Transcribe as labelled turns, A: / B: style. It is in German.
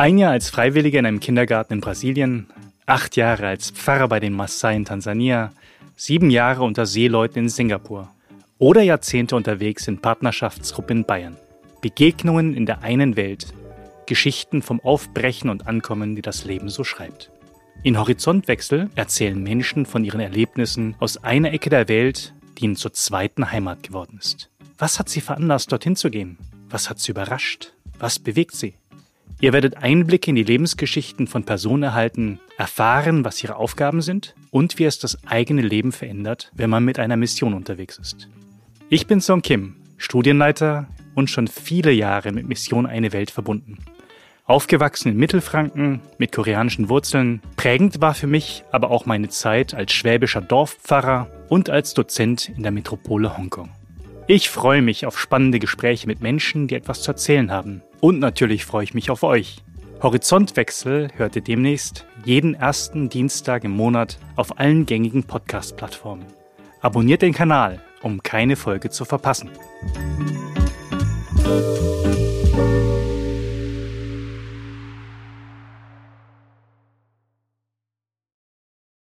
A: Ein Jahr als Freiwilliger in einem Kindergarten in Brasilien, acht Jahre als Pfarrer bei den Maasai in Tansania, sieben Jahre unter Seeleuten in Singapur oder Jahrzehnte unterwegs in Partnerschaftsgruppen in Bayern. Begegnungen in der einen Welt, Geschichten vom Aufbrechen und Ankommen, die das Leben so schreibt. In Horizontwechsel erzählen Menschen von ihren Erlebnissen aus einer Ecke der Welt, die ihnen zur zweiten Heimat geworden ist. Was hat sie veranlasst, dorthin zu gehen? Was hat sie überrascht? Was bewegt sie? Ihr werdet Einblicke in die Lebensgeschichten von Personen erhalten, erfahren, was ihre Aufgaben sind und wie es das eigene Leben verändert, wenn man mit einer Mission unterwegs ist. Ich bin Song Kim, Studienleiter und schon viele Jahre mit Mission Eine Welt verbunden. Aufgewachsen in Mittelfranken mit koreanischen Wurzeln, prägend war für mich aber auch meine Zeit als schwäbischer Dorfpfarrer und als Dozent in der Metropole Hongkong. Ich freue mich auf spannende Gespräche mit Menschen, die etwas zu erzählen haben. Und natürlich freue ich mich auf euch. Horizontwechsel hört ihr demnächst jeden ersten Dienstag im Monat auf allen gängigen Podcast-Plattformen. Abonniert den Kanal, um keine Folge zu verpassen.